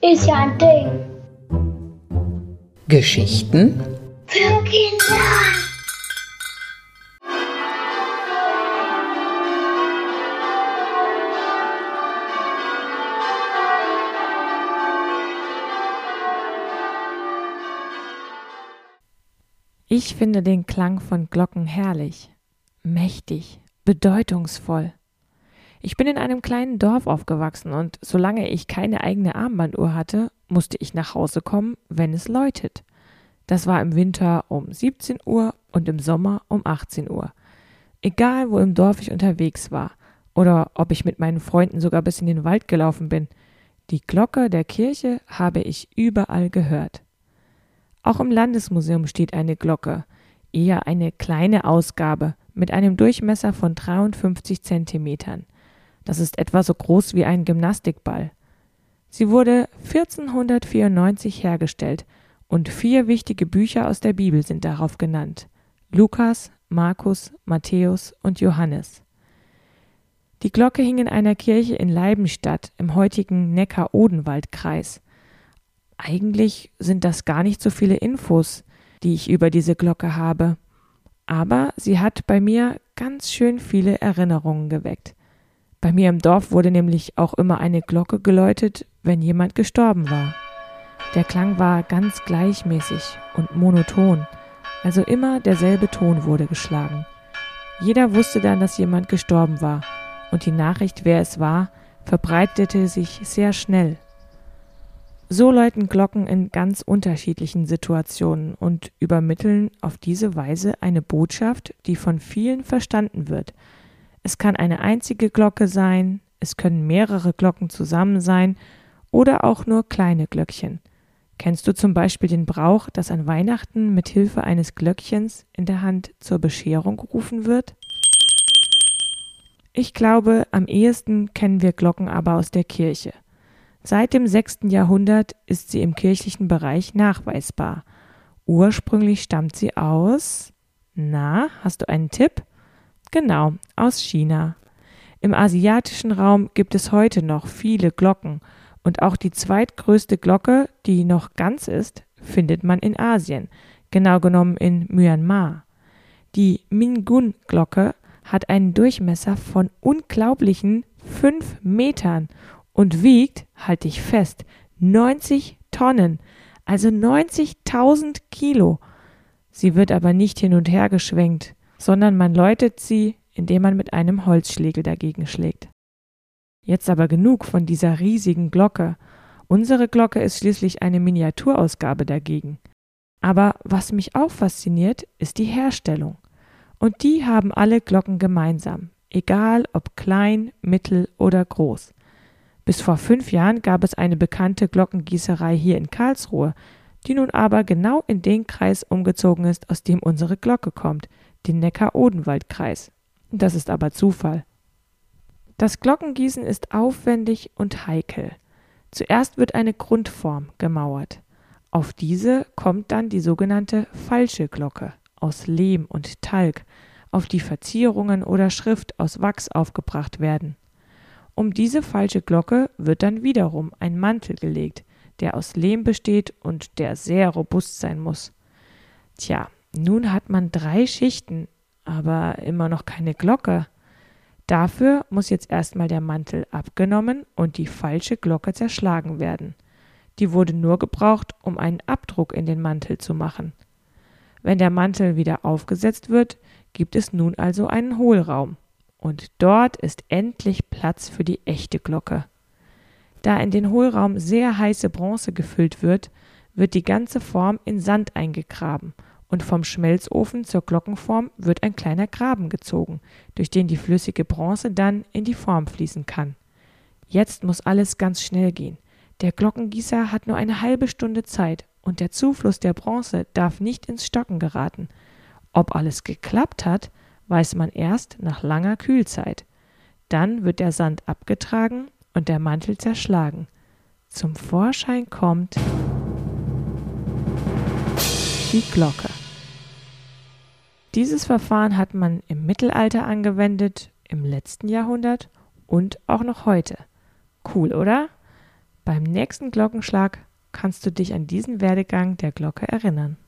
Ist ja ein Ding. Geschichten Für Kinder. Ich finde den Klang von Glocken herrlich, mächtig, bedeutungsvoll. Ich bin in einem kleinen Dorf aufgewachsen und solange ich keine eigene Armbanduhr hatte, musste ich nach Hause kommen, wenn es läutet. Das war im Winter um 17 Uhr und im Sommer um 18 Uhr. Egal, wo im Dorf ich unterwegs war oder ob ich mit meinen Freunden sogar bis in den Wald gelaufen bin, die Glocke der Kirche habe ich überall gehört. Auch im Landesmuseum steht eine Glocke, eher eine kleine Ausgabe mit einem Durchmesser von 53 Zentimetern. Das ist etwa so groß wie ein Gymnastikball. Sie wurde 1494 hergestellt und vier wichtige Bücher aus der Bibel sind darauf genannt. Lukas, Markus, Matthäus und Johannes. Die Glocke hing in einer Kirche in Leibenstadt im heutigen Neckar-Odenwald-Kreis. Eigentlich sind das gar nicht so viele Infos, die ich über diese Glocke habe. Aber sie hat bei mir ganz schön viele Erinnerungen geweckt. Bei mir im Dorf wurde nämlich auch immer eine Glocke geläutet, wenn jemand gestorben war. Der Klang war ganz gleichmäßig und monoton, also immer derselbe Ton wurde geschlagen. Jeder wusste dann, dass jemand gestorben war, und die Nachricht, wer es war, verbreitete sich sehr schnell. So läuten Glocken in ganz unterschiedlichen Situationen und übermitteln auf diese Weise eine Botschaft, die von vielen verstanden wird. Es kann eine einzige Glocke sein, es können mehrere Glocken zusammen sein oder auch nur kleine Glöckchen. Kennst du zum Beispiel den Brauch, dass an Weihnachten mit Hilfe eines Glöckchens in der Hand zur Bescherung gerufen wird? Ich glaube, am ehesten kennen wir Glocken aber aus der Kirche. Seit dem 6. Jahrhundert ist sie im kirchlichen Bereich nachweisbar. Ursprünglich stammt sie aus. Na, hast du einen Tipp? Genau, aus China. Im asiatischen Raum gibt es heute noch viele Glocken und auch die zweitgrößte Glocke, die noch ganz ist, findet man in Asien, genau genommen in Myanmar. Die Mingun-Glocke hat einen Durchmesser von unglaublichen fünf Metern und wiegt, halte ich fest, 90 Tonnen, also 90.000 Kilo. Sie wird aber nicht hin und her geschwenkt, sondern man läutet sie, indem man mit einem Holzschlegel dagegen schlägt. Jetzt aber genug von dieser riesigen Glocke. Unsere Glocke ist schließlich eine Miniaturausgabe dagegen. Aber was mich auch fasziniert, ist die Herstellung. Und die haben alle Glocken gemeinsam, egal ob klein, mittel oder groß. Bis vor fünf Jahren gab es eine bekannte Glockengießerei hier in Karlsruhe, die nun aber genau in den Kreis umgezogen ist, aus dem unsere Glocke kommt, den Neckar-Odenwald-Kreis. Das ist aber Zufall. Das Glockengießen ist aufwendig und heikel. Zuerst wird eine Grundform gemauert. Auf diese kommt dann die sogenannte falsche Glocke aus Lehm und Talg, auf die Verzierungen oder Schrift aus Wachs aufgebracht werden. Um diese falsche Glocke wird dann wiederum ein Mantel gelegt, der aus Lehm besteht und der sehr robust sein muss. Tja, nun hat man drei Schichten, aber immer noch keine Glocke. Dafür muss jetzt erstmal der Mantel abgenommen und die falsche Glocke zerschlagen werden. Die wurde nur gebraucht, um einen Abdruck in den Mantel zu machen. Wenn der Mantel wieder aufgesetzt wird, gibt es nun also einen Hohlraum und dort ist endlich Platz für die echte Glocke. Da in den Hohlraum sehr heiße Bronze gefüllt wird, wird die ganze Form in Sand eingegraben und vom Schmelzofen zur Glockenform wird ein kleiner Graben gezogen, durch den die flüssige Bronze dann in die Form fließen kann. Jetzt muss alles ganz schnell gehen. Der Glockengießer hat nur eine halbe Stunde Zeit und der Zufluss der Bronze darf nicht ins Stocken geraten. Ob alles geklappt hat, weiß man erst nach langer Kühlzeit. Dann wird der Sand abgetragen und der Mantel zerschlagen. Zum Vorschein kommt die Glocke. Dieses Verfahren hat man im Mittelalter angewendet, im letzten Jahrhundert und auch noch heute. Cool, oder? Beim nächsten Glockenschlag kannst du dich an diesen Werdegang der Glocke erinnern.